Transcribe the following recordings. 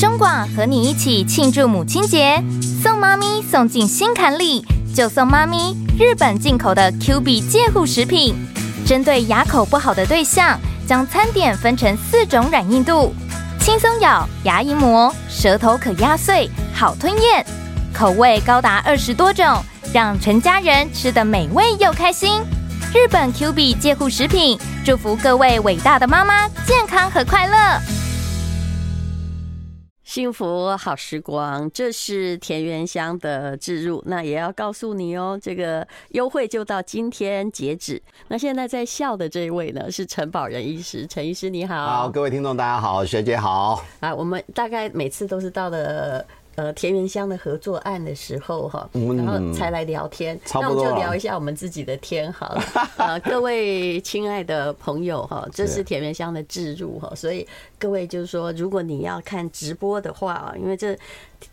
中广和你一起庆祝母亲节，送妈咪送进心坎里，就送妈咪日本进口的 Q B 戒护食品。针对牙口不好的对象，将餐点分成四种软硬度：轻松咬、牙龈磨、舌头可压碎、好吞咽，口味高达二十多种，让全家人吃得美味又开心。日本 Q B 戒护食品，祝福各位伟大的妈妈健康和快乐。幸福好时光，这是田园香的置入。那也要告诉你哦，这个优惠就到今天截止。那现在在笑的这一位呢，是陈宝仁医师。陈医师你好，好，各位听众大家好，学姐好。啊，我们大概每次都是到了。呃，田园香的合作案的时候哈，然后才来聊天，那我们就聊一下我们自己的天好了。啊，各位亲爱的朋友哈，这是田园香的置入哈，所以各位就是说，如果你要看直播的话啊，因为这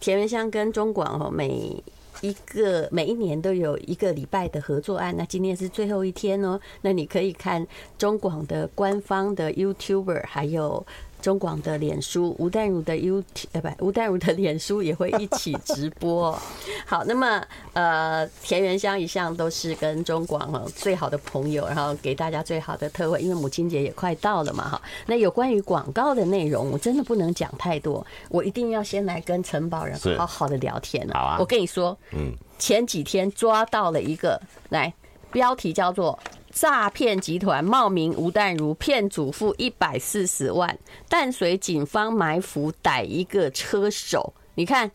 田园香跟中广哈，每一个每一年都有一个礼拜的合作案，那今天是最后一天哦，那你可以看中广的官方的 YouTuber 还有。中广的脸书，吴淡如的 YouTube，呃，不，吴淡如的脸书也会一起直播。好，那么呃，田园香一向都是跟中广哦最好的朋友，然后给大家最好的特惠，因为母亲节也快到了嘛，哈。那有关于广告的内容，我真的不能讲太多，我一定要先来跟陈保人好好的聊天了。好啊，我跟你说，嗯，前几天抓到了一个，来，标题叫做。诈骗集团冒名吴淡如骗主妇一百四十万，淡水警方埋伏逮一个车手。你看，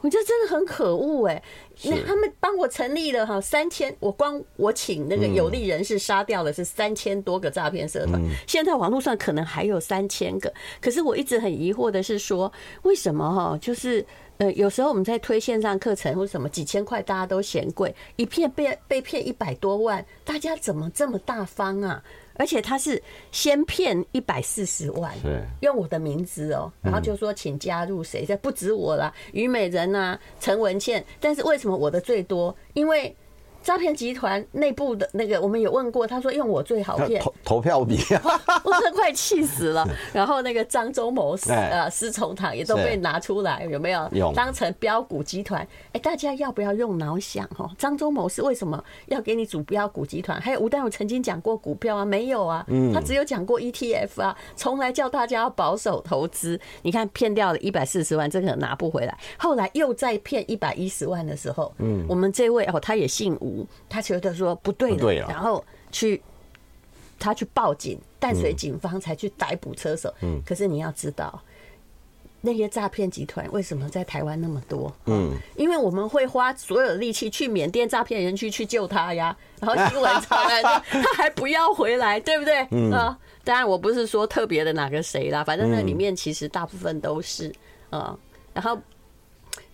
我觉得真的很可恶哎！那他们帮我成立了哈三千，我光我请那个有利人士杀掉了是三千多个诈骗社团，现在网络上可能还有三千个。可是我一直很疑惑的是说，为什么哈就是。呃，有时候我们在推线上课程或什么几千块，大家都嫌贵，一骗被被骗一百多万，大家怎么这么大方啊？而且他是先骗一百四十万，用我的名字哦，然后就说请加入谁，这不止我啦，虞美人啊，陈文茜，但是为什么我的最多？因为。诈骗集团内部的那个，我们有问过，他说用我最好骗，投 投票比，我真的快气死了。然后那个张忠谋、呃施崇棠也都被拿出来，有没有？当成标股集团？哎，大家要不要用脑想？哦，张忠谋是为什么要给你主标股集团？还有吴丹，我曾经讲过股票啊？没有啊，他只有讲过 ETF 啊，从来叫大家要保守投资。你看骗掉了一百四十万，这个拿不回来。后来又再骗一百一十万的时候，嗯，我们这位哦，他也姓吴。他觉得说不对了，然后去他去报警，淡水警方才去逮捕车手。嗯，可是你要知道，那些诈骗集团为什么在台湾那么多？嗯，因为我们会花所有力气去缅甸诈骗人去去救他呀，然后新闻传来说他还不要回来，对不对？嗯啊，当然我不是说特别的哪个谁啦，反正那里面其实大部分都是啊，然后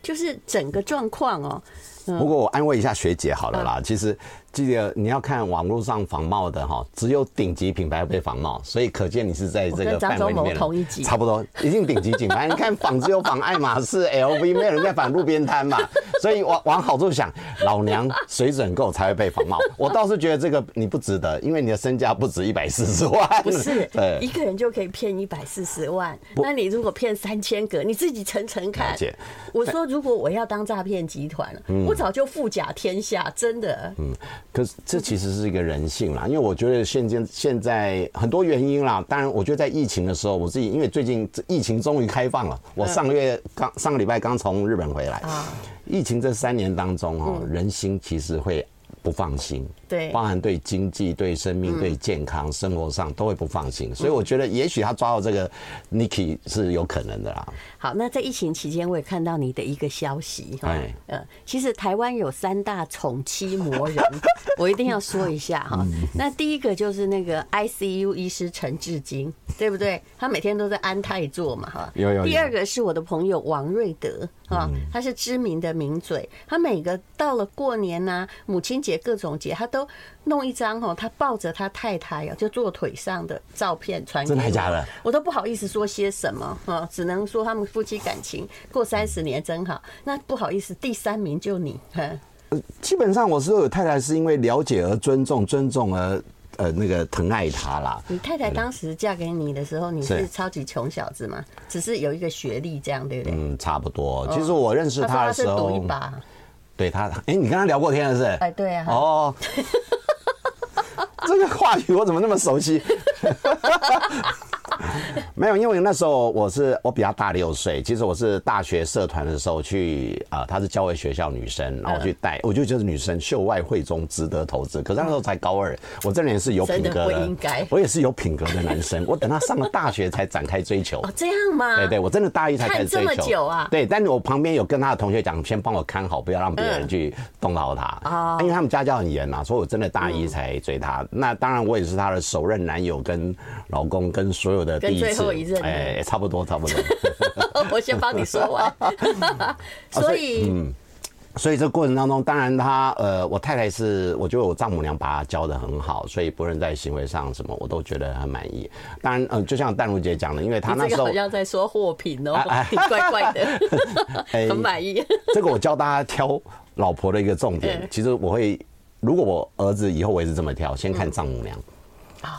就是整个状况哦。不过我安慰一下学姐好了啦，其实。记得你要看网络上仿冒的哈，只有顶级品牌被仿冒，所以可见你是在这个范围里面。差不多，一定顶级品牌。你看仿只有仿爱马仕、LV，没有人在仿路边摊嘛。所以往往好处想，老娘水准够才会被仿冒。我倒是觉得这个你不值得，因为你的身价不止一百四十万。不是，对，一个人就可以骗一百四十万。那你如果骗三千个，你自己层层看。我说，如果我要当诈骗集团，我早就富甲天下，真的。嗯。可是这其实是一个人性啦，因为我觉得现今现在很多原因啦。当然，我觉得在疫情的时候，我自己因为最近疫情终于开放了，我上个月刚上个礼拜刚从日本回来。疫情这三年当中，哈，人心其实会不放心。对，包含对经济、对生命、对健康、生活上都会不放心，所以我觉得也许他抓到这个 Niki 是有可能的啦。好，那在疫情期间，我也看到你的一个消息哈，呃，其实台湾有三大宠妻魔人，我一定要说一下哈。那第一个就是那个 ICU 医师陈志金，对不对？他每天都在安泰做嘛哈。有有。第二个是我的朋友王瑞德啊，他是知名的名嘴，他每个到了过年呐、母亲节各种节，他都弄一张哦，他抱着他太太哦，就坐腿上的照片传给我。真的假的？我都不好意思说些什么哈，只能说他们夫妻感情过三十年真好。那不好意思，第三名就你。基本上我是有太太，是因为了解而尊重，尊重而呃那个疼爱他啦。你太太当时嫁给你的时候，你是超级穷小子吗？只是有一个学历这样，对不对？嗯，差不多。其实我认识他的时候，赌一把。对他，哎，你跟他聊过天了是？哎，对啊。哦，这个话语我怎么那么熟悉？没有，因为那时候我是我比他大六岁。其实我是大学社团的时候去啊，她是教会学校女生，然后我去带，我就觉得女生秀外慧中，值得投资。可是那时候才高二，我这人是有品格的，不应该，我也是有品格的男生。我等他上了大学才展开追求。哦，这样吗？对对，我真的大一才开始追求。这么久啊？对，但是我旁边有跟他的同学讲，先帮我看好，不要让别人去动到他啊，因为他们家教很严嘛，所以我真的大一才追他。那当然，我也是他的首任男友跟老公跟所有的第一次。哎，差不多，差不多。我先帮你说完。所以，嗯，所以这过程当中，当然他，呃，我太太是，我觉得我丈母娘把她教的很好，所以不论在行为上什么，我都觉得很满意。当然，嗯，就像淡如姐讲的，因为她那时候好像在说货品哦，挺 怪怪的，很满意。这个我教大家挑老婆的一个重点，其实我会，如果我儿子以后我也是这么挑，先看丈母娘。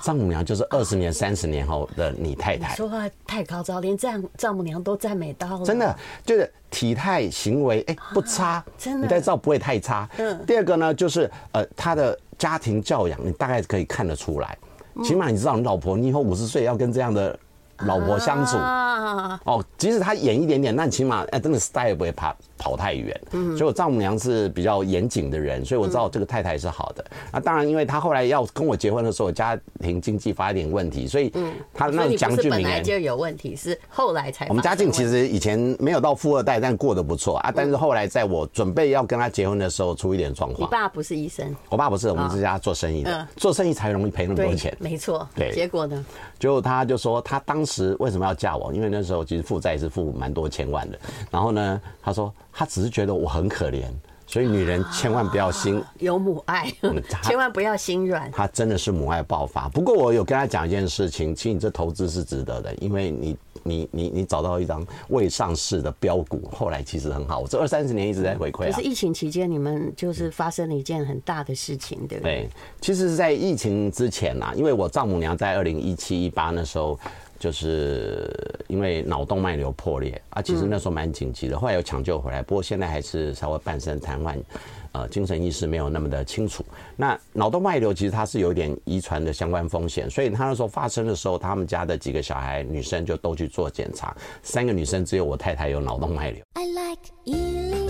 丈母娘就是二十年、三十年后的你太太。说话太高招，连这样丈母娘都赞美到了。真的，就是体态、行为，哎，不差。真的，你再照不会太差。嗯。第二个呢，就是呃，他的家庭教养，你大概可以看得出来。起码你知道，你老婆，你以后五十岁要跟这样的。老婆相处啊哦，即使他演一点点，那起码哎，真的 style 不会跑跑太远。嗯，所以我丈母娘是比较严谨的人，所以我知道这个太太是好的。那当然，因为他后来要跟我结婚的时候，家庭经济发一点问题，所以嗯，他那个将军本来就有问题，是后来才。我们家境其实以前没有到富二代，但过得不错啊。但是后来在我准备要跟他结婚的时候，出一点状况。你爸不是医生？我爸不是，我们这家做生意的，做生意才容易赔那么多钱。没错。对。结果呢？就他就说他当时为什么要嫁我？因为那时候其实负债是负蛮多千万的。然后呢，他说他只是觉得我很可怜，所以女人千万不要心有母爱，千万不要心软。他真的是母爱爆发。不过我有跟他讲一件事情，其实你这投资是值得的，因为你你你你找到一张未上市的标股，后来其实很好。我这二三十年一直在回馈。可是疫情期间你们就是发生了一件很大的事情，对不对？对，其实是在疫情之前呐，因为我丈母娘在二零一七一八那时候。就是因为脑动脉瘤破裂啊，其实那时候蛮紧急的，后来又抢救回来，不过现在还是稍微半身瘫痪，呃，精神意识没有那么的清楚。那脑动脉瘤其实它是有点遗传的相关风险，所以他那时候发生的时候，他们家的几个小孩女生就都去做检查，三个女生只有我太太有脑动脉瘤。I like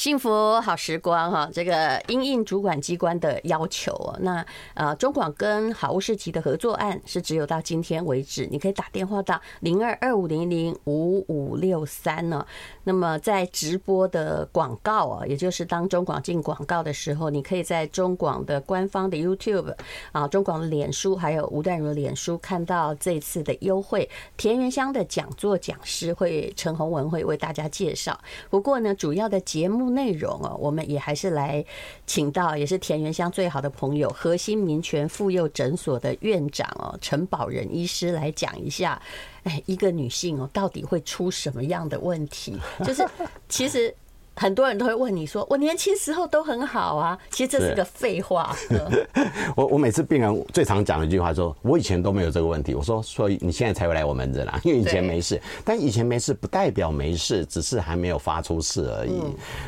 幸福好时光哈，这个因应主管机关的要求，那呃中广跟好物市集的合作案是只有到今天为止，你可以打电话到零二二五零零五五六三呢。那么在直播的广告啊，也就是当中广进广告的时候，你可以在中广的官方的 YouTube 啊，中广的脸书，还有吴淡如的脸书看到这次的优惠。田园乡的讲座讲师会陈宏文会为大家介绍。不过呢，主要的节目。内容哦，我们也还是来请到，也是田园乡最好的朋友，核心民权妇幼诊所的院长哦，陈宝仁医师来讲一下，哎，一个女性哦，到底会出什么样的问题？就是其实。很多人都会问你说：“我年轻时候都很好啊。”其实这是个废话。我我每次病人最常讲的一句话说：“我以前都没有这个问题。”我说：“所以你现在才会来我门诊啦，因为以前没事。但以前没事不代表没事，只是还没有发出事而已。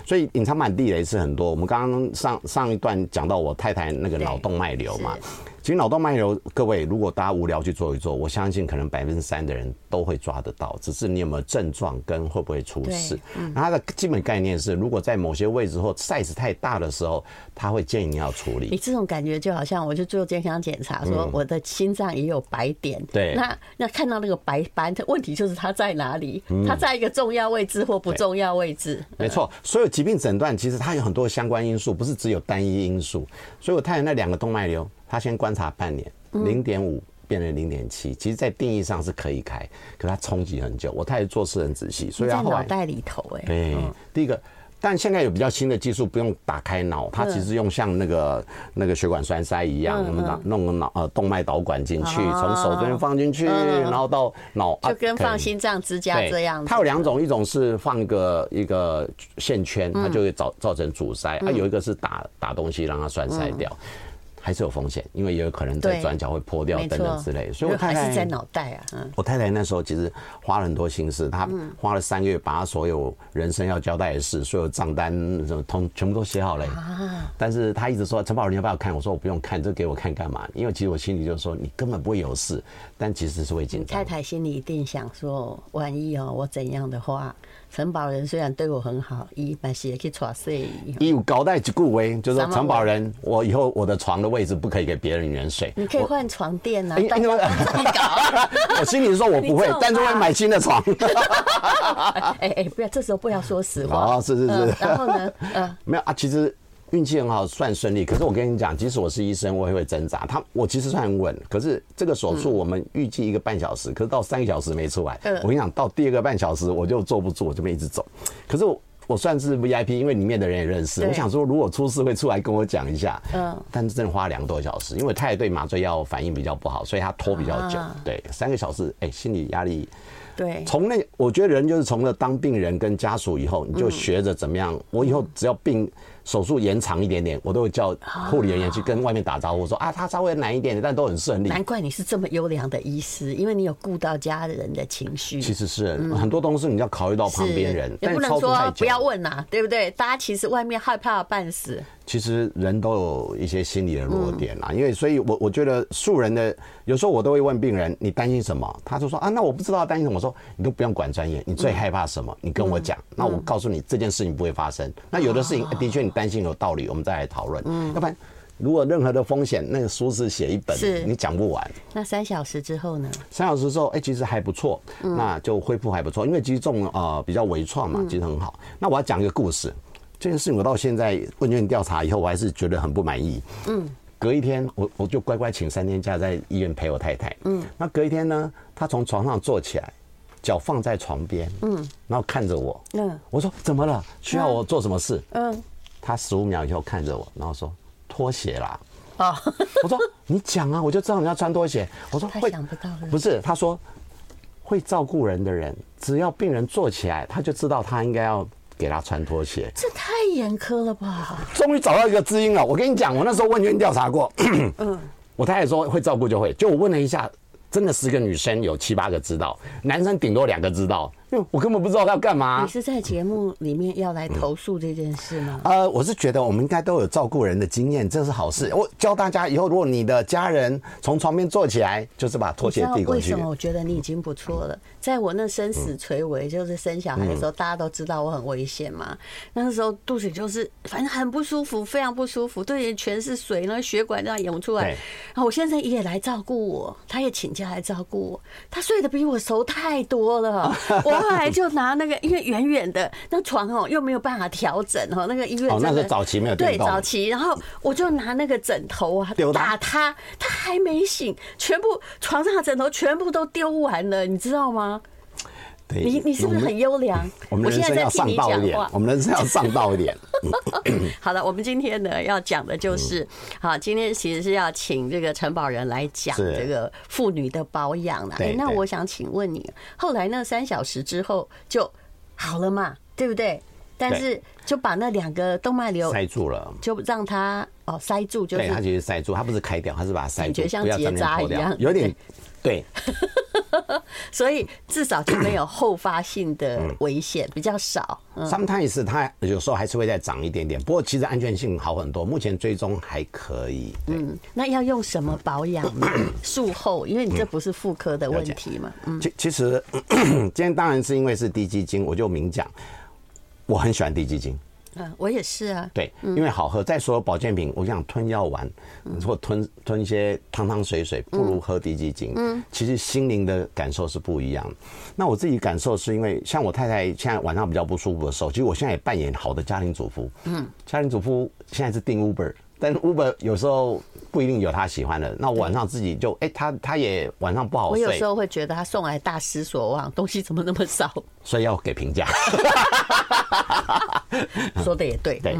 所以隐藏版地雷是很多。我们刚刚上上一段讲到我太太那个脑动脉瘤嘛。其实脑动脉瘤，各位如果大家无聊去做一做，我相信可能百分之三的人都会抓得到，只是你有没有症状跟会不会出事。嗯，它的基本概念是，如果在某些位置或 size 太大的时候，他会建议你要处理。你这种感觉就好像我去做健康检查，说我的心脏也有白点。对，那那看到那个白斑，问题就是它在哪里？它在一个重要位置或不重要位置？没错，所有疾病诊断其实它有很多相关因素，不是只有单一因素。所以我太太那两个动脉瘤。他先观察半年，零点五变成零点七，其实，在定义上是可以开，可他冲击很久。我太太做事很仔细，所以他后来脑袋里头哎，对，第一个但现在有比较新的技术，不用打开脑，它其实用像那个那个血管栓塞一样，我们弄个脑呃动脉导管进去，从手这边放进去，然后到脑，就跟放心脏支架这样。它有两种，一种是放一个一个线圈，它就会造造成阻塞；它有一个是打打东西让它栓塞掉。还是有风险，因为也有可能在转角会破掉等等之类，所以我太太还是在脑袋啊。嗯，我太太那时候其实花了很多心思，她花了三个月把她所有人生要交代的事、所有账单什么通全部都写好了。啊！但是她一直说陈宝仁要不要看？我说我不用看，这给我看干嘛？因为其实我心里就是说你根本不会有事，但其实是会紧张。太太心里一定想说，万一哦我怎样的话。陈宝仁虽然对我很好，伊但是也可以耍睡。伊有交代一句话，就是说陈宝仁，我以后我的床的位置不可以给别的女人睡。你可以换床垫啊！我 心里说我不会，但是会买新的床。哎哎，不要，这时候不要说实话。啊，是是是。然后呢？嗯，没有啊，其实。运气很好，算顺利。可是我跟你讲，即使我是医生，我也会挣扎。他我其实算很稳，可是这个手术我们预计一个半小时，可是到三个小时没出来。我跟你讲，到第二个半小时我就坐不住，我就没一直走。可是我我算是 VIP，因为里面的人也认识。我想说，如果出事会出来跟我讲一下。嗯。但是真的花了两个多小时，因为他也对麻醉药反应比较不好，所以他拖比较久。对，三个小时，哎，心理压力。对。从那，我觉得人就是从了当病人跟家属以后，你就学着怎么样。我以后只要病。手术延长一点点，我都会叫护理人员去跟外面打招呼，说啊，他稍微难一点点，但都很顺利。难怪你是这么优良的医师，因为你有顾到家人的情绪。其实是很多东西你要考虑到旁边人，也不能说不要问呐，对不对？大家其实外面害怕半死。其实人都有一些心理的弱点啦，因为所以，我我觉得素人的有时候我都会问病人，你担心什么？他就说啊，那我不知道担心什么。我说你都不用管专业，你最害怕什么？你跟我讲，那我告诉你这件事情不会发生。那有的事情的确你担心有道理，我们再来讨论。嗯，要不然如果任何的风险，那个书是写一本，你讲不完。那三小时之后呢？三小时之后，哎，其实还不错，那就恢复还不错，因为其实这种呃比较微创嘛，其实很好。那我要讲一个故事。这件事情我到现在问卷调查以后，我还是觉得很不满意。嗯，隔一天我我就乖乖请三天假在医院陪我太太。嗯，那隔一天呢，她从床上坐起来，脚放在床边，嗯，然后看着我。嗯，我说怎么了？需要我做什么事？嗯，他十五秒以后看着我，然后说拖鞋啦。哦，我说你讲啊，我就知道你要穿拖鞋。我说会想不到，不是，他说会照顾人的人，只要病人坐起来，他就知道他应该要。给他穿拖鞋，这太严苛了吧！终于找到一个知音了。我跟你讲，我那时候问卷调查过，嗯，我太太说会照顾就会，就我问了一下，真的十个女生有七八个知道，男生顶多两个知道。我根本不知道他要干嘛。你是在节目里面要来投诉这件事吗？呃，我是觉得我们应该都有照顾人的经验，这是好事。我教大家以后，如果你的家人从床边坐起来，就是把拖鞋递过去。为什么？我觉得你已经不错了。在我那生死垂危，就是生小孩的时候，大家都知道我很危险嘛。那个时候肚子就是反正很不舒服，非常不舒服，对，全是水，那血管这样涌出来。然后我先生也来照顾我，他也请假来照顾我。他睡得比我熟太多了。我。后来就拿那个，因为远远的那床哦，又没有办法调整哦。那个医院哦，那是早期没有对早期，然后我就拿那个枕头啊打他，他还没醒，全部床上的枕头全部都丢完了，你知道吗？你你是不是很优良？我们人生要上道一点，我们人生要上道一点。好了，我们今天呢要讲的就是，好，今天其实是要请这个陈宝仁来讲这个妇女的保养了。哎，那我想请问你，后来那三小时之后就好了嘛？对不对？但是就把那两个动脉瘤塞住了，就让它哦塞住，就对，它其实塞住，它不是开掉，它是把它塞住，感觉像结扎一样，有点。对，所以至少就没有后发性的危险，比较少。Sometimes 它有时候还是会再长一点点，不过其实安全性好很多，目前追踪还可以。嗯，那要用什么保养呢？术后，因为你这不是妇科的问题嘛。嗯，其其实 今天当然是因为是低基金，我就明讲，我很喜欢滴鸡精。嗯，我也是啊。对，因为好喝。再说保健品，我想吞药丸，或吞吞一些汤汤水水，不如喝滴鸡精。嗯，其实心灵的感受是不一样的。那我自己感受是因为，像我太太现在晚上比较不舒服的时候，其实我现在也扮演好的家庭主妇。嗯，家庭主妇现在是订 Uber，但 Uber 有时候不一定有他喜欢的。那我晚上自己就哎、欸，他他也晚上不好睡。我有时候会觉得他送来大失所望，东西怎么那么少？所以要给评价。说的也对。对。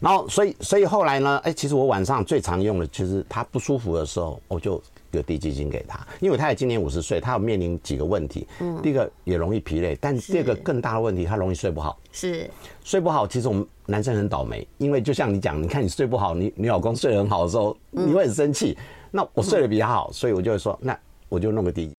然后，所以所以后来呢？哎，其实我晚上最常用的，其实他不舒服的时候，我就有低基金给他，因为他也今年五十岁，他要面临几个问题。嗯。第一个也容易疲累，但第二个更大的问题，他容易睡不好。是。睡不好，其实我们男生很倒霉，因为就像你讲，你看你睡不好，你你老公睡得很好的时候，你会很生气。那我睡得比较好，所以我就会说，那我就弄个低。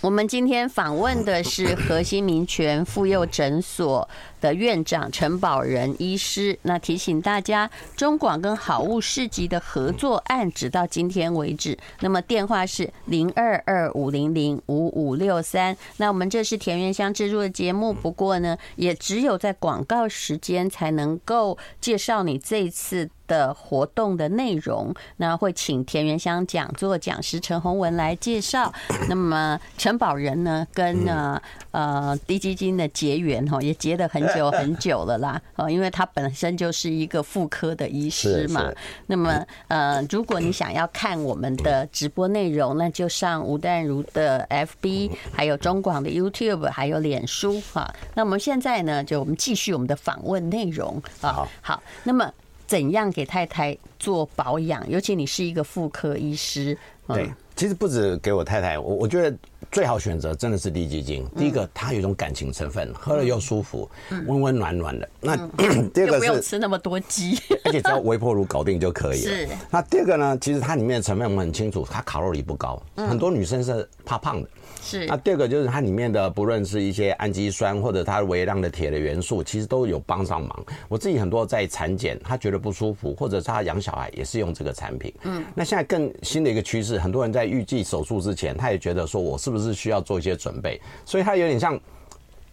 我们今天访问的是核心民权妇幼诊所的院长陈保仁医师。那提醒大家，中广跟好物市集的合作案直到今天为止。那么电话是零二二五零零五五六三。那我们这是田园香制作的节目，不过呢，也只有在广告时间才能够介绍你这一次的活动的内容，那会请田园香讲座讲师陈宏文来介绍。那么陈保仁呢，跟呢呃低基金的结缘哈，也结得很久很久了啦。哦，因为他本身就是一个妇科的医师嘛。那么呃，如果你想要看我们的直播内容，那就上吴淡如的 FB，还有中广的 YouTube，还有脸书哈。那我们现在呢，就我们继续我们的访问内容啊。好，那么。怎样给太太做保养？尤其你是一个妇科医师，对，其实不止给我太太，我我觉得最好选择真的是滴鸡精。第一个，它有一种感情成分，喝了又舒服，温温暖暖的。那 第二个是不用吃那么多鸡，而且只要微波炉搞定就可以了。是。那第二个呢？其实它里面的成分我们很清楚，它卡路里不高，很多女生是怕胖的。是，那第二个就是它里面的，不论是一些氨基酸或者它微量的铁的元素，其实都有帮上忙。我自己很多在产检，他觉得不舒服，或者是他养小孩也是用这个产品。嗯，那现在更新的一个趋势，很多人在预计手术之前，他也觉得说我是不是需要做一些准备，所以它有点像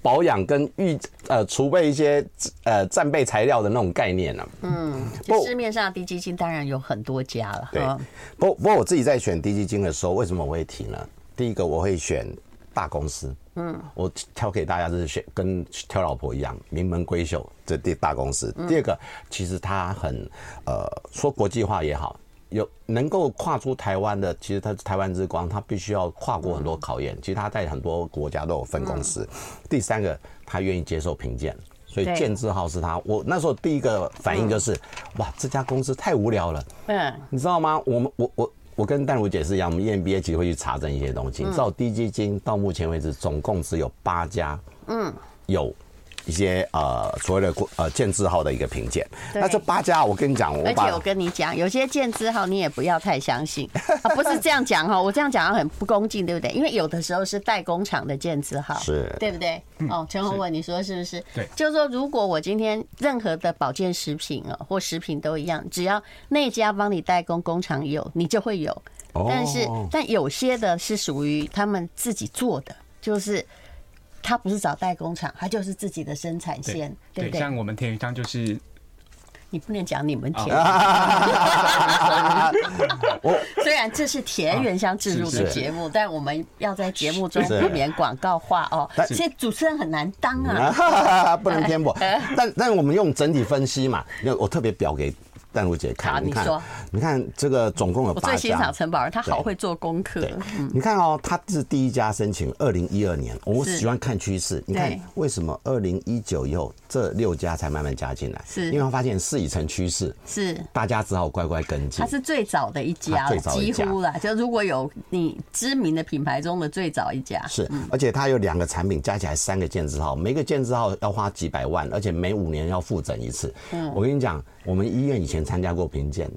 保养跟预呃储备一些呃战备材料的那种概念呢。嗯，就市面上的滴鸡精当然有很多家了。对，不不过我自己在选低基金的时候，为什么我会提呢？第一个我会选大公司，嗯，我挑给大家就是选跟挑老婆一样，名门闺秀这第大公司。第二个，其实他很呃说国际化也好，有能够跨出台湾的，其实他是台湾之光，他必须要跨过很多考验。其实他在很多国家都有分公司。第三个，他愿意接受评鉴，所以建字号是他。我那时候第一个反应就是，哇，这家公司太无聊了。嗯，你知道吗？我们我我。我跟淡如姐是一样，我们 EMBA 其实会去查证一些东西。你知道低基金到目前为止总共只有八家，嗯，有一些呃所谓的呃建字号的一个评鉴。那这八家，我跟你讲，我而且我跟你讲，有些建字号你也不要太相信 啊，不是这样讲哈，我这样讲很不恭敬，对不对？因为有的时候是代工厂的建字号，是对不对？哦，陈鸿文，你说是不是？对，就是说，如果我今天任何的保健食品啊或食品都一样，只要那家帮你代工工厂有，你就会有。但是，但有些的是属于他们自己做的，就是他不是找代工厂，他就是自己的生产线，对不对？像我们田原乡就是，你不能讲你们田。虽然这是田园乡制入的节目，但我们要在节目中避免广告化哦。现在主持人很难当啊，不能偏颇。但但我们用整体分析嘛，我特别表给。淡如姐看，你看，你看这个总共有八家。我最欣赏陈宝儿，他好会做功课。你看哦，他是第一家申请，二零一二年。我喜欢看趋势，你看为什么二零一九以后这六家才慢慢加进来？是，因为他发现事已成趋势，是大家只好乖乖跟进。他是最早的一家，几乎啦，就如果有你知名的品牌中的最早一家。是，而且他有两个产品加起来三个建字号，每个建字号要花几百万，而且每五年要复诊一次。嗯，我跟你讲。我们医院以前参加过评鉴，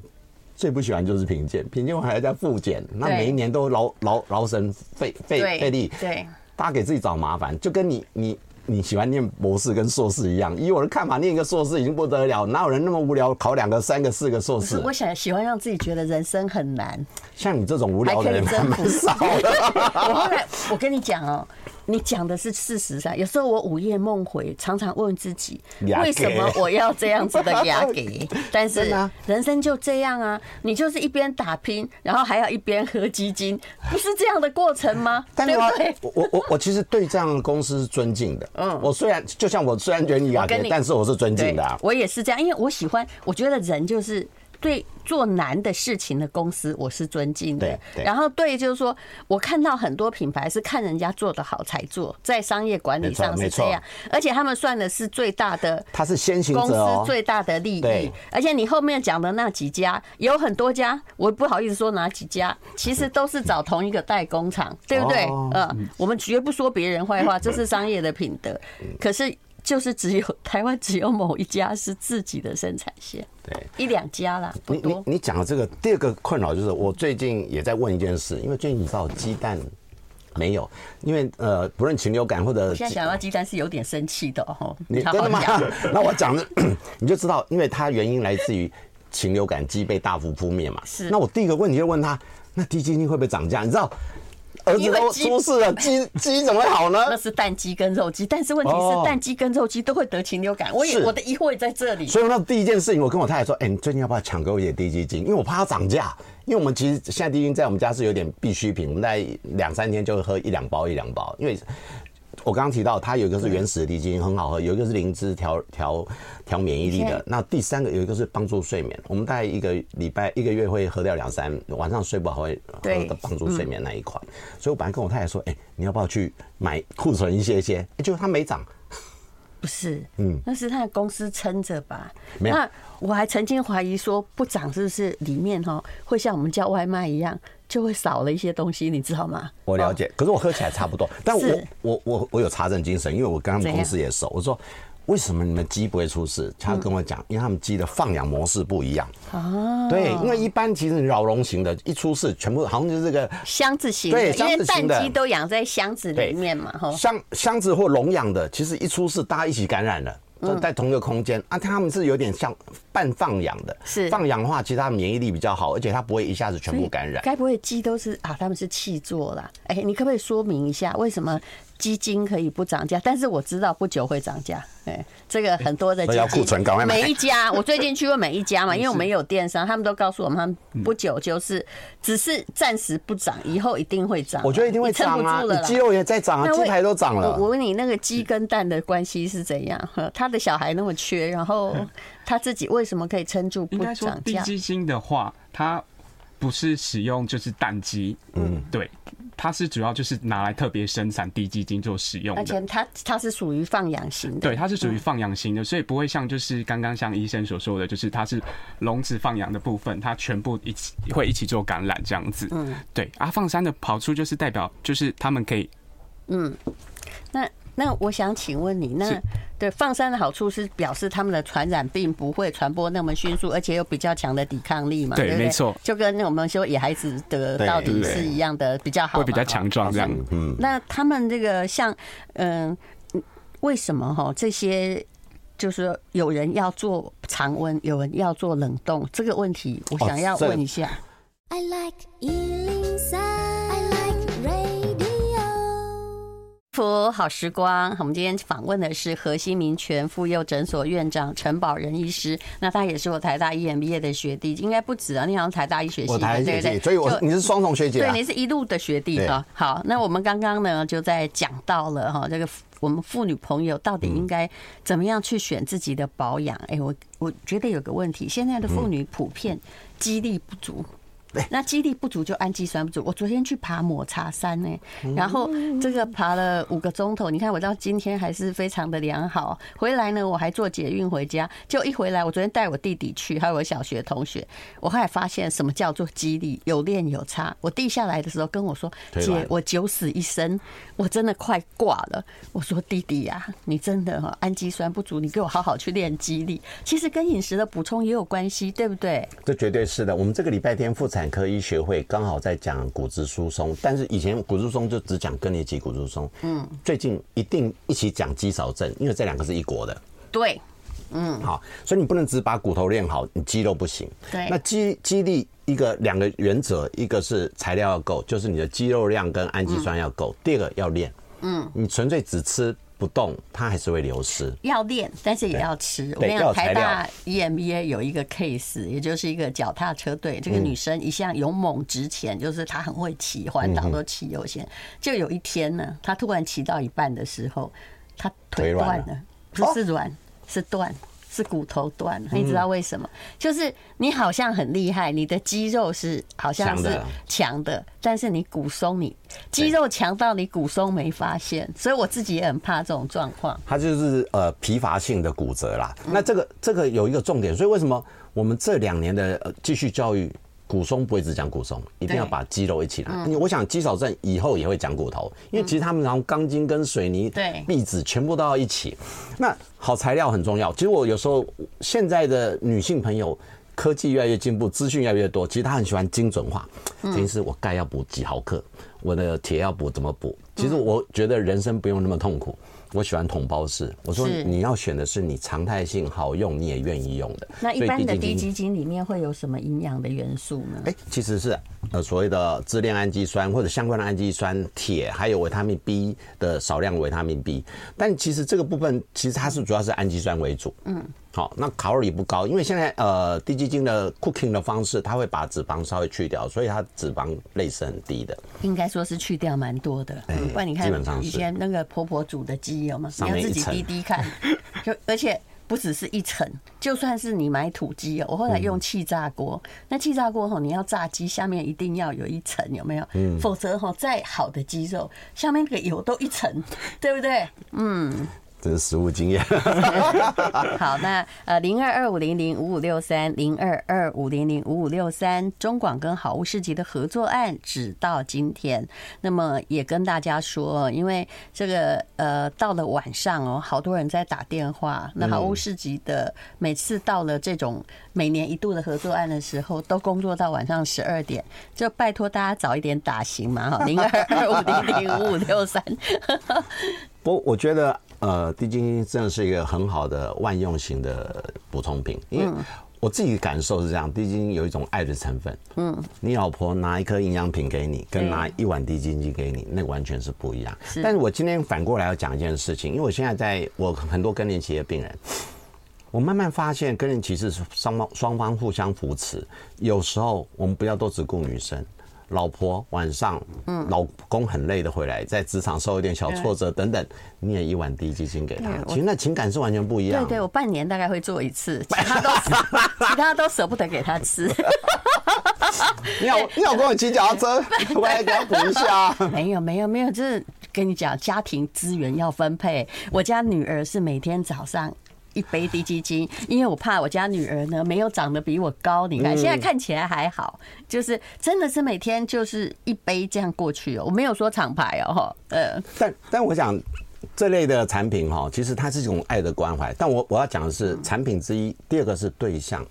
最不喜欢就是评鉴，评鉴完还要再复检，那每一年都劳劳劳神费费费力，对，大家给自己找麻烦，就跟你你你喜欢念博士跟硕士一样，以我的看法，念一个硕士已经不得了，哪有人那么无聊考两个、三个、四个硕士？我想喜欢让自己觉得人生很难，像你这种无聊的人还蛮少的。我后来我跟你讲哦。你讲的是事实上，有时候我午夜梦回，常常问自己，为什么我要这样子的压给？但是人生就这样啊，你就是一边打拼，然后还要一边喝基金，不是这样的过程吗？对不对？我我我其实对这样的公司是尊敬的。嗯，我虽然就像我虽然觉得你压给，但是我是尊敬的。我也是这样，因为我喜欢，我觉得人就是。对做难的事情的公司，我是尊敬的。然后对，就是说我看到很多品牌是看人家做的好才做，在商业管理上是这样。而且他们算的是最大的，他是先行公司最大的利益。而且你后面讲的那几家，有很多家，我不好意思说哪几家，其实都是找同一个代工厂，对不对？嗯，我们绝不说别人坏话，这是商业的品德。可是。就是只有台湾只有某一家是自己的生产线，对，一两家啦。你你你讲的这个第二个困扰就是，我最近也在问一件事，因为最近你知道鸡蛋没有，因为呃，不论禽流感或者现在想到鸡蛋是有点生气的哦。你 真的吗？那我讲的 你就知道，因为它原因来自于禽流感，鸡被大幅扑灭嘛。是。那我第一个问题就问他，那低基金会不会涨价？你知道？儿子都出事了，鸡鸡怎么会好呢？那是蛋鸡跟肉鸡，但是问题是蛋鸡跟肉鸡都会得禽流感。我也我的疑惑也在这里。所以那第一件事情，我跟我太太说：“哎，你最近要不要抢给我一点滴鸡精？因为我怕它涨价。因为我们其实现在低基金在我们家是有点必需品，我们在两三天就会喝一两包一两包，因为。”我刚刚提到，它有一个是原始的低基因，很好喝；有一个是灵芝调调调免疫力的。那第三个有一个是帮助睡眠。我们大概一个礼拜一个月会喝掉两三，晚上睡不好会喝的帮助睡眠那一款。所以我本来跟我太太说，哎，你要不要去买库存一些一些？结果它没涨。不是，嗯，那是他的公司撑着吧？那我还曾经怀疑说，不涨是不是里面哈会像我们叫外卖一样？就会少了一些东西，你知道吗？我了解，可是我喝起来差不多。但我我我我有查证精神，因为我跟他们公司也熟。我说为什么你们鸡不会出事？他跟我讲，因为他们鸡的放养模式不一样。哦，对，因为一般其实扰笼型的，一出事全部好像就是这个箱子型的，对，因为蛋鸡都养在箱子里面嘛，哈。箱箱子或笼养的，其实一出事大家一起感染了。就在同一个空间啊，他们是有点像半放养的，是放养的话，其实它免疫力比较好，而且它不会一下子全部感染。该不会鸡都是啊？他们是气做啦？哎，你可不可以说明一下为什么？鸡精可以不涨价，但是我知道不久会涨价。哎，这个很多的鸡精，每一家 我最近去过每一家嘛，因为我们有电商，他们都告诉我们，他们不久就是只是暂时不涨，以后一定会涨。我觉得一定会涨啊！鸡肉也在涨啊，鸡排都涨了。我问你，那个鸡跟蛋的关系是怎样？他的小孩那么缺，然后他自己为什么可以撑住不涨价？低基金的话，它不是使用就是蛋鸡，嗯，对。它是主要就是拿来特别生产低基金做使用的，而且它它是属于放养型的，对，它是属于放养型的，所以不会像就是刚刚像医生所说的，就是它是笼子放养的部分，它全部一起会一起做感染这样子，嗯，对。啊，放山的好处就是代表就是他们可以，嗯，那。那我想请问你，那对放山的好处是表示他们的传染病不会传播那么迅速，而且有比较强的抵抗力嘛？对，没错，就跟我们说野孩子的到底是一样的，比较好，会比较强壮这样。嗯，那他们这个像，嗯，为什么哈这些就是有人要做常温，有人要做冷冻这个问题，我想要问一下。I like 福好时光，我们今天访问的是何新民权妇幼诊所院长陈宝仁医师。那他也是我台大医研毕业的学弟，应该不止啊。你好像台大医学系的，对不对？所以我你是双重学姐，对，你是一路的学弟啊。好，那我们刚刚呢就在讲到了哈，这个我们妇女朋友到底应该怎么样去选自己的保养？哎，我我觉得有个问题，现在的妇女普遍肌力不足。那肌力不足就氨基酸不足。我昨天去爬抹茶山呢，然后这个爬了五个钟头，你看我到今天还是非常的良好。回来呢，我还坐捷运回家，就一回来，我昨天带我弟弟去，还有我小学同学，我后来发现什么叫做肌力，有练有差。我弟下来的时候跟我说：“姐，我九死一生，我真的快挂了。”我说：“弟弟呀，你真的哈氨基酸不足，你给我好好去练肌力。其实跟饮食的补充也有关系，对不对？”这绝对是的。我们这个礼拜天复产。产科医学会刚好在讲骨质疏松，但是以前骨质疏松就只讲更年期骨质疏松。嗯，最近一定一起讲肌少症，因为这两个是一国的。对，嗯，好，所以你不能只把骨头练好，你肌肉不行。对，那肌肌力一个两个原则，一个是材料要够，就是你的肌肉量跟氨基酸要够。第二个要练，嗯，你纯粹只吃。不动，它还是会流失。要练，但是也要吃。我跟你讲，台大 EMBA 有一个 case，也就是一个脚踏车队，这个女生一向勇猛直前，就是她很会骑，环岛都骑优先。就有一天呢，她突然骑到一半的时候，她腿断了，不是软，是断。是骨头断了，你知道为什么？就是你好像很厉害，你的肌肉是好像是强的，但是你骨松，你肌肉强到你骨松没发现，所以我自己也很怕这种状况。它就是呃疲乏性的骨折啦。那这个这个有一个重点，所以为什么我们这两年的呃继续教育？骨松不会只讲骨松，一定要把肌肉一起来。我想肌少症以后也会讲骨头，因为其实他们然后钢筋跟水泥、壁纸全部都要一起。那好材料很重要。其实我有时候现在的女性朋友，科技越来越进步，资讯越来越多，其实她很喜欢精准化。平时我钙要补几毫克，我的铁要补怎么补？其实我觉得人生不用那么痛苦。我喜欢桶包式。我说你要选的是你常态性好用，你也愿意用的。那一般的低基金里面会有什么营养的元素呢？哎，其实是呃所谓的支链氨基酸或者相关的氨基酸、铁，还有维他命 B 的少量维他命 B。但其实这个部分其实它是主要是氨基酸为主。嗯。好，那卡路里不高，因为现在呃低基精的 cooking 的方式，它会把脂肪稍微去掉，所以它脂肪类是很低的。应该说是去掉蛮多的。嗯，不然你看以前那个婆婆煮的鸡有吗？你要自己滴滴看，就而且不只是一层，就算是你买土鸡哦，我后来用气炸锅，那气炸锅吼，你要炸鸡下面一定要有一层，有没有？嗯，否则吼再好的鸡肉下面那个油都一层，对不对？嗯。这是实务经验。好，那呃，零二二五零零五五六三，零二二五零零五五六三，中广跟好物市集的合作案，直到今天。那么也跟大家说，因为这个呃，到了晚上哦，好多人在打电话。那好物市集的每次到了这种每年一度的合作案的时候，都工作到晚上十二点，就拜托大家早一点打行嘛哈，零二二五零零五五六三。不，我觉得。呃，滴鸡精真的是一个很好的万用型的补充品，因为我自己感受是这样，滴鸡精有一种爱的成分。嗯，你老婆拿一颗营养品给你，跟拿一碗滴鸡精给你，那完全是不一样。但是我今天反过来要讲一件事情，因为我现在在我很多更年期的病人，我慢慢发现更年期是双方双方互相扶持，有时候我们不要都只顾女生。老婆晚上，嗯，老公很累的回来，在职场受一点小挫折等等，你也一碗低基金给他，其实那情感是完全不一样。对对，我半年大概会做一次，其他都 其他都舍不得给他吃。你好，你好，跟我骑脚踏车，我来给他补一下。没有没有没有，就是跟你讲，家庭资源要分配。我家女儿是每天早上。一杯滴鸡精，因为我怕我家女儿呢没有长得比我高，你看现在看起来还好，就是真的是每天就是一杯这样过去哦。我没有说厂牌哦，哈，呃，但但我想这类的产品哈，其实它是一种爱的关怀。但我我要讲的是产品之一，第二个是对象，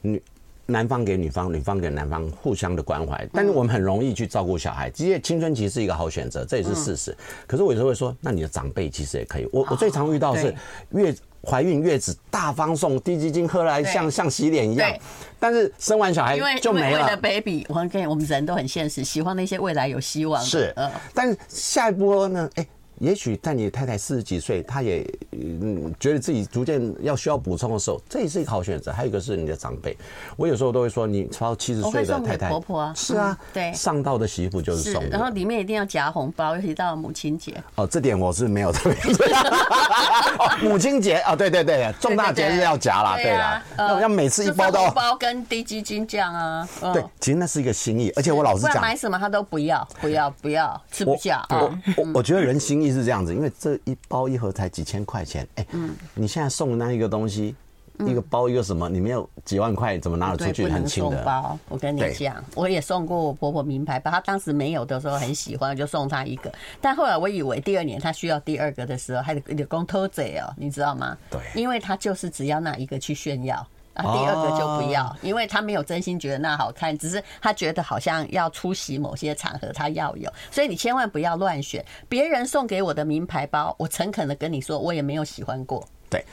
女男方给女方，女方给男方，互相的关怀。但是我们很容易去照顾小孩，其实青春期是一个好选择，这也是事实。可是我有时候会说，那你的长辈其实也可以。我我最常遇到的是越。怀孕月子大方送低基金喝来像像洗脸一样，但是生完小孩就没了。为了 baby，我跟你我们人都很现实，喜欢那些未来有希望的。是，嗯，但是下一波呢？哎。也许在你太太四十几岁，她也嗯觉得自己逐渐要需要补充的时候，这也是一个好选择。还有一个是你的长辈，我有时候都会说，你超七十岁的太太，婆婆啊，是啊，对，上到的媳妇就是送，然后里面一定要夹红包，尤其到母亲节。哦，这点我是没有特别。母亲节啊，对对对，重大节日要夹啦，对啦，那我要每次一包都包跟滴鸡精酱啊。对，其实那是一个心意，而且我老实讲，买什么他都不要，不要，不要，吃不下。我我我觉得人心意。是这样子，因为这一包一盒才几千块钱，哎，嗯，你现在送的那一个东西，一个包一个什么，你没有几万块，怎么拿得出去？很轻的包。我跟你讲，我也送过我婆婆名牌包，她当时没有的时候很喜欢，就送她一个。但后来我以为第二年她需要第二个的时候，还得得公偷贼哦，你知道吗？对，因为她就是只要那一个去炫耀。啊，第二个就不要，因为他没有真心觉得那好看，只是他觉得好像要出席某些场合，他要有，所以你千万不要乱选。别人送给我的名牌包，我诚恳的跟你说，我也没有喜欢过。对，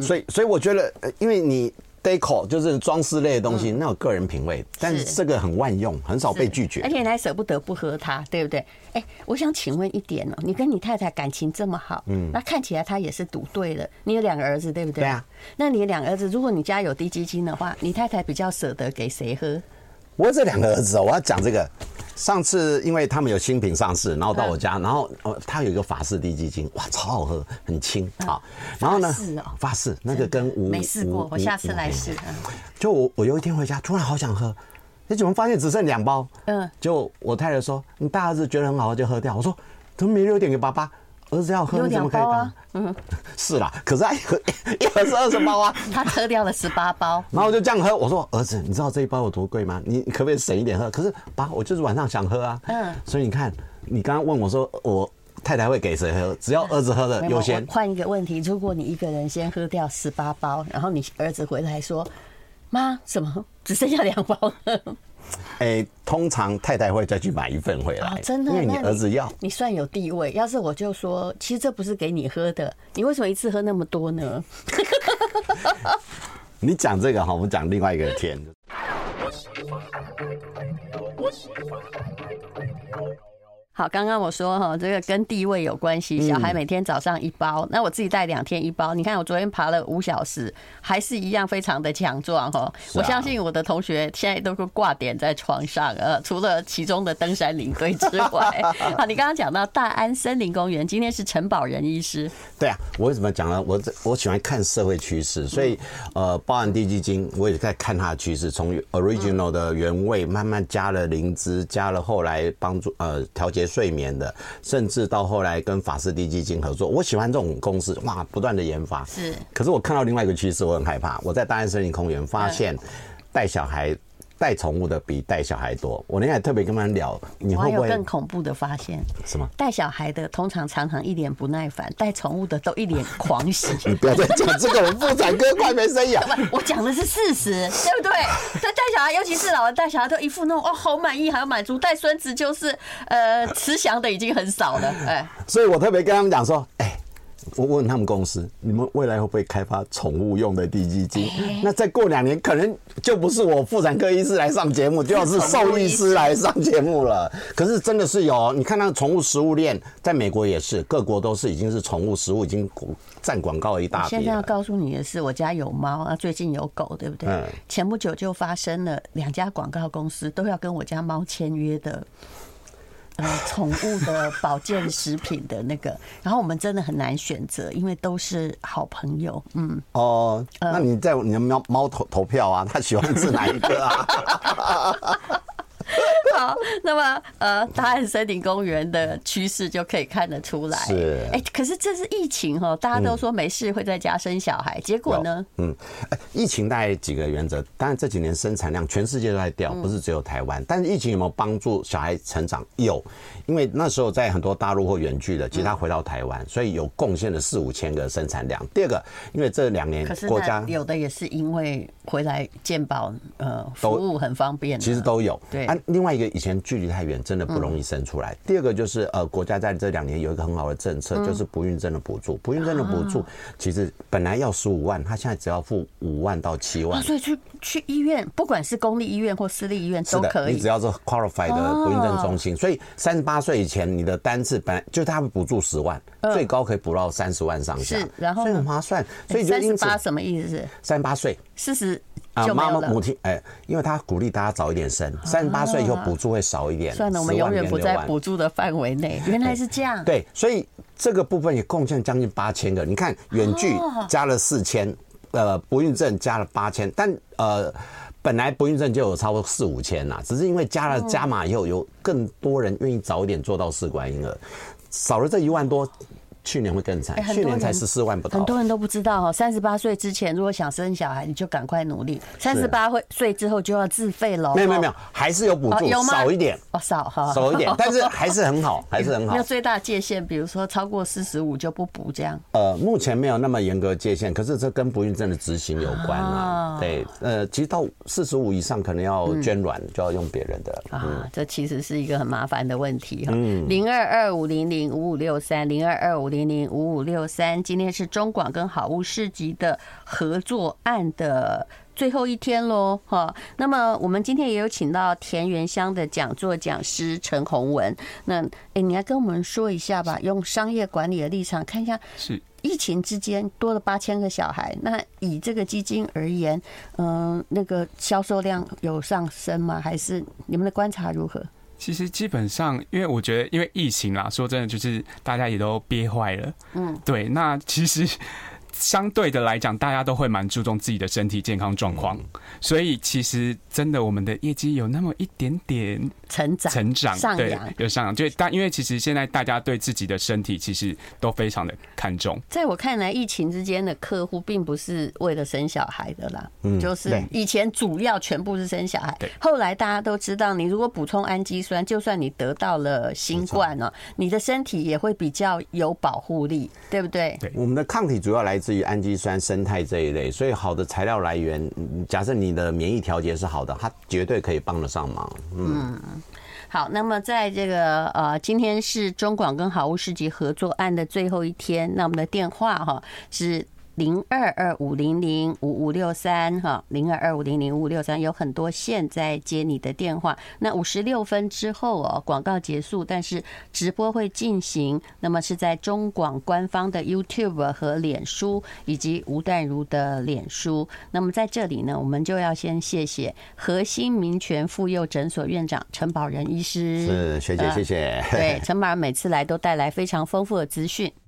所以所以我觉得，因为你 decor 就是装饰类的东西，那有个人品味，但是这个很万用，很少被拒绝，而且你还舍不得不喝它，对不对？哎，我想请问一点哦，你跟你太太感情这么好，嗯，那看起来她也是赌对了。你有两个儿子，对不对？对啊。那你两个儿子，如果你家有低基金的话，你太太比较舍得给谁喝？我这两个儿子哦，我要讲这个。上次因为他们有新品上市，然后到我家，然后呃，他有一个法式滴鸡精，哇，超好喝，很轻啊。然后呢，法式那个跟无没试过，我下次来试。就我我有一天回家，突然好想喝，你怎么发现只剩两包？嗯，就我太太说，你大儿子觉得很好喝就喝掉。我说怎么没留点给爸爸？儿子要喝，你怎么可以当？嗯，是啦，可是他一盒一盒是二十包啊，他喝掉了十八包，然后我就这样喝。我说儿子，你知道这一包有多贵吗？你可不可以省一点喝？可是爸，我就是晚上想喝啊。嗯，所以你看，你刚刚问我说我太太会给谁喝？只要儿子喝的优先。换一个问题，如果你一个人先喝掉十八包，然后你儿子回来说，妈，怎么只剩下两包呢？哎、欸，通常太太会再去买一份回来，哦、真的，因为你儿子要你，你算有地位。要是我就说，其实这不是给你喝的，你为什么一次喝那么多呢？你讲这个哈，我们讲另外一个天。好，刚刚我说哈，这个跟地位有关系。小孩每天早上一包，那我自己带两天一包。你看我昨天爬了五小时，还是一样非常的强壮哈。我相信我的同学现在都是挂点在床上，呃，除了其中的登山领队之外。好，你刚刚讲到大安森林公园，今天是陈宝仁医师。对啊，我为什么讲呢？我我喜欢看社会趋势，所以呃，包含地基金，我也在看它的趋势，从 original 的原味慢慢加了灵芝，加了后来帮助呃调节。睡眠的，甚至到后来跟法式滴鸡精合作，我喜欢这种公司，哇，不断的研发。是，可是我看到另外一个趋势，我很害怕。我在大安森林公园发现，带小孩。带宠物的比带小孩多，我那天也特别跟他们聊，你会不会有更恐怖的发现？什么？带小孩的通常常常一脸不耐烦，带宠物的都一脸狂喜。你不要再讲这个，我妇产科快没生意啊！我讲的是事实，对不对？小孩，尤其是老人带小孩，都一副那种哦，好满意，还要满足。带孙子就是呃，慈祥的已经很少了，哎。所以我特别跟他们讲说，哎。我问他们公司，你们未来会不会开发宠物用的滴鸡精？那再过两年，可能就不是我妇产科医师来上节目，就要是兽医师来上节目了。可是真的是有，你看那个宠物食物链，在美国也是，各国都是已经是宠物食物已经占广告一大。现在要告诉你的是，我家有猫啊，最近有狗，对不对？嗯。前不久就发生了两家广告公司都要跟我家猫签约的。呃，宠物的保健食品的那个，然后我们真的很难选择，因为都是好朋友。嗯，哦，那你在你的猫猫投投票啊？他喜欢吃哪一个啊？好，那么呃，大安森林公园的趋势就可以看得出来。是，哎、欸，可是这是疫情哈，大家都说没事会在家生小孩，结果呢？嗯，疫情大概几个原则，当然这几年生产量全世界都在掉，不是只有台湾。但是疫情有没有帮助小孩成长？有，因为那时候在很多大陆或远距的，其实他回到台湾，所以有贡献了四五千个生产量。第二个，因为这两年国家有的也是因为回来健保呃服务很方便，其实都有。对，啊，另外一个。以前距离太远，真的不容易生出来。第二个就是呃，国家在这两年有一个很好的政策，就是不孕症的补助。不孕症的补助其实本来要十五万，他现在只要付五万到七万。所以去去医院，不管是公立医院或私立医院都可以。你只要是 qualified 的不孕症中心，所以三十八岁以前你的单次本来就他会补助十万，最高可以补到三十万上下。是，然后很划算。所以三十八什么意思是？三十八岁，四十。啊，妈妈母亲，哎，因为他鼓励大家早一点生，三十八岁以后补助会少一点。算了，我们永远不在补助的范围内。原来是这样。对，所以这个部分也贡献将近八千个。你看，远距加了四千，呃，不孕症加了八千，但呃，本来不孕症就有超过四五千呐，只是因为加了加码以后，有更多人愿意早一点做到试管婴儿，少了这一万多。去年会更惨，去年才十四万不到。很多人都不知道哦，三十八岁之前如果想生小孩，你就赶快努力。三十八岁之后就要自费了。没有没有没有，还是有补助，少一点哦，少哈，少一点，但是还是很好，还是很好。那最大界限，比如说超过四十五就不补这样。呃，目前没有那么严格界限，可是这跟不孕症的执行有关啊。对，呃，其实到四十五以上可能要捐卵，就要用别人的啊。这其实是一个很麻烦的问题哈。零二二五零零五五六三零二二五。零零五五六三。今天是中广跟好物市集的合作案的最后一天喽，哈。那么我们今天也有请到田园乡的讲座讲师陈宏文。那哎，你来跟我们说一下吧，用商业管理的立场看一下。是。疫情之间多了八千个小孩，那以这个基金而言，嗯，那个销售量有上升吗？还是你们的观察如何？其实基本上，因为我觉得，因为疫情啦，说真的，就是大家也都憋坏了。嗯，对。那其实。相对的来讲，大家都会蛮注重自己的身体健康状况，所以其实真的我们的业绩有那么一点点成长，成长上对，有上扬。就但因为其实现在大家对自己的身体其实都非常的看重。在我看来，疫情之间的客户并不是为了生小孩的啦，嗯，就是以前主要全部是生小孩，后来大家都知道，你如果补充氨基酸，就算你得到了新冠呢，你的身体也会比较有保护力，对不对？对，我们的抗体主要来。至于氨基酸生态这一类，所以好的材料来源，假设你的免疫调节是好的，它绝对可以帮得上忙。嗯，好，那么在这个呃，今天是中广跟好物市集合作案的最后一天，那我们的电话哈是。零二二五零零五五六三哈，零二二五零零五五六三有很多线在接你的电话。那五十六分之后哦，广告结束，但是直播会进行。那么是在中广官方的 YouTube 和脸书，以及吴淡如的脸书。那么在这里呢，我们就要先谢谢核心民权妇幼诊所院长陈宝仁医师。是学姐，谢谢。对，陈宝仁每次来都带来非常丰富的资讯。